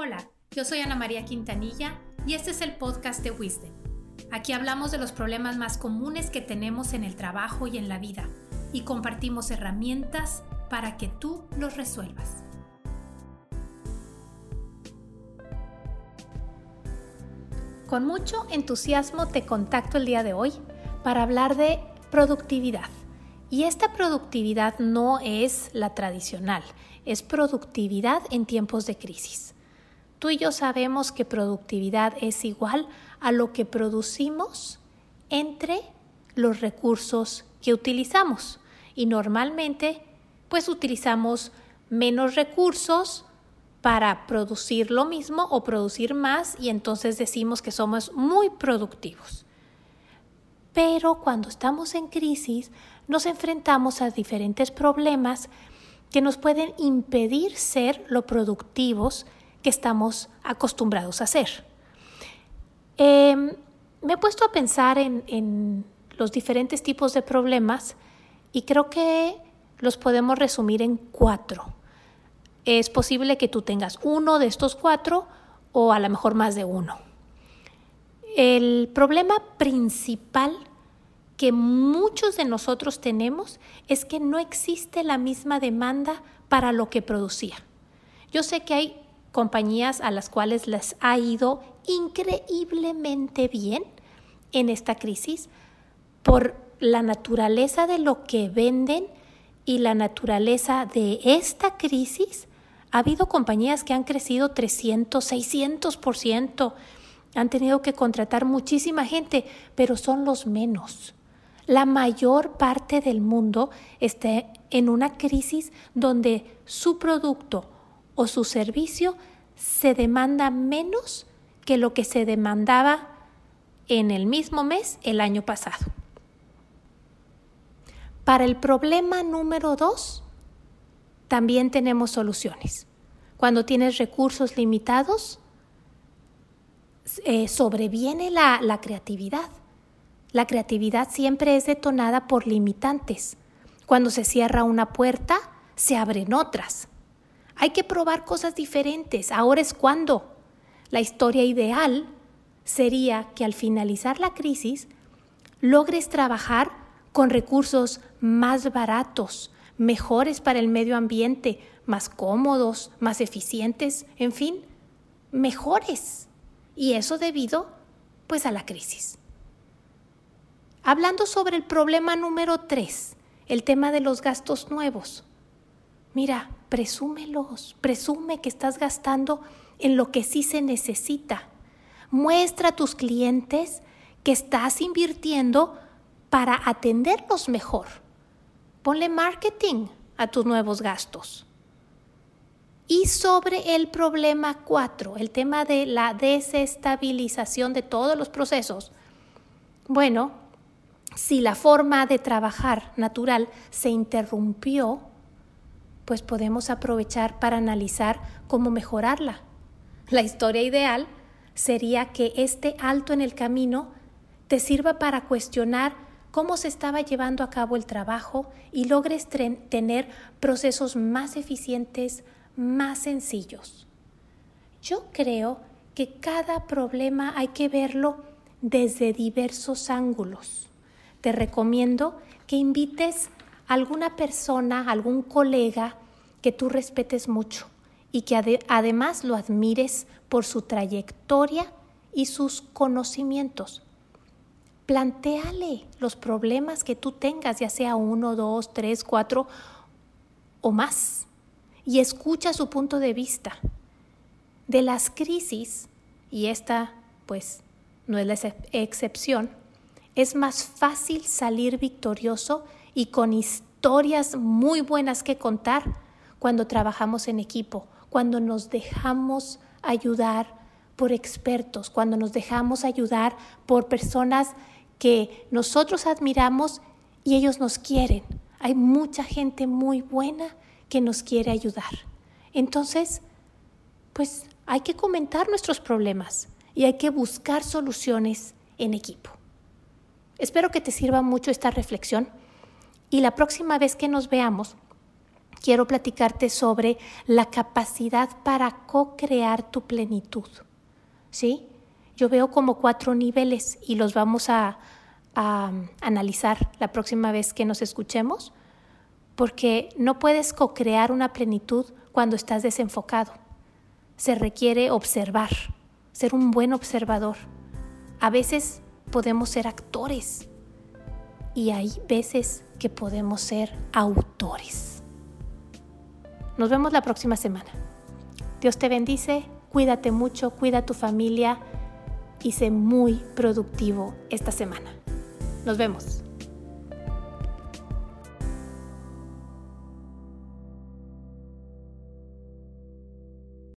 Hola, yo soy Ana María Quintanilla y este es el podcast de Wisdom. Aquí hablamos de los problemas más comunes que tenemos en el trabajo y en la vida y compartimos herramientas para que tú los resuelvas. Con mucho entusiasmo te contacto el día de hoy para hablar de productividad. Y esta productividad no es la tradicional, es productividad en tiempos de crisis. Tú y yo sabemos que productividad es igual a lo que producimos entre los recursos que utilizamos. Y normalmente, pues utilizamos menos recursos para producir lo mismo o producir más y entonces decimos que somos muy productivos. Pero cuando estamos en crisis nos enfrentamos a diferentes problemas que nos pueden impedir ser lo productivos que estamos acostumbrados a hacer. Em, me he puesto a pensar en, en los diferentes tipos de problemas y creo que los podemos resumir en cuatro. Es posible que tú tengas uno de estos cuatro o a lo mejor más de uno. El problema principal que muchos de nosotros tenemos es que no existe la misma demanda para lo que producía. Yo sé que hay compañías a las cuales les ha ido increíblemente bien en esta crisis por la naturaleza de lo que venden y la naturaleza de esta crisis. Ha habido compañías que han crecido 300, 600%, han tenido que contratar muchísima gente, pero son los menos. La mayor parte del mundo está en una crisis donde su producto o su servicio se demanda menos que lo que se demandaba en el mismo mes el año pasado. Para el problema número dos, también tenemos soluciones. Cuando tienes recursos limitados, eh, sobreviene la, la creatividad. La creatividad siempre es detonada por limitantes. Cuando se cierra una puerta, se abren otras. Hay que probar cosas diferentes. Ahora es cuando. La historia ideal sería que al finalizar la crisis logres trabajar con recursos más baratos, mejores para el medio ambiente, más cómodos, más eficientes, en fin, mejores. Y eso debido pues a la crisis. Hablando sobre el problema número tres, el tema de los gastos nuevos. Mira, presúmelos, presume que estás gastando en lo que sí se necesita. Muestra a tus clientes que estás invirtiendo para atenderlos mejor. Ponle marketing a tus nuevos gastos. Y sobre el problema cuatro, el tema de la desestabilización de todos los procesos. Bueno, si la forma de trabajar natural se interrumpió, pues podemos aprovechar para analizar cómo mejorarla. La historia ideal sería que este alto en el camino te sirva para cuestionar cómo se estaba llevando a cabo el trabajo y logres tener procesos más eficientes, más sencillos. Yo creo que cada problema hay que verlo desde diversos ángulos. Te recomiendo que invites alguna persona, algún colega que tú respetes mucho y que además lo admires por su trayectoria y sus conocimientos. Plantéale los problemas que tú tengas, ya sea uno, dos, tres, cuatro o más, y escucha su punto de vista. De las crisis, y esta pues no es la excepción, es más fácil salir victorioso y con historias muy buenas que contar cuando trabajamos en equipo, cuando nos dejamos ayudar por expertos, cuando nos dejamos ayudar por personas que nosotros admiramos y ellos nos quieren. Hay mucha gente muy buena que nos quiere ayudar. Entonces, pues hay que comentar nuestros problemas y hay que buscar soluciones en equipo. Espero que te sirva mucho esta reflexión y la próxima vez que nos veamos, quiero platicarte sobre la capacidad para co-crear tu plenitud. ¿Sí? Yo veo como cuatro niveles y los vamos a, a analizar la próxima vez que nos escuchemos, porque no puedes co-crear una plenitud cuando estás desenfocado. Se requiere observar, ser un buen observador. A veces podemos ser actores y hay veces que podemos ser autores. Nos vemos la próxima semana. Dios te bendice, cuídate mucho, cuida a tu familia y sé muy productivo esta semana. Nos vemos.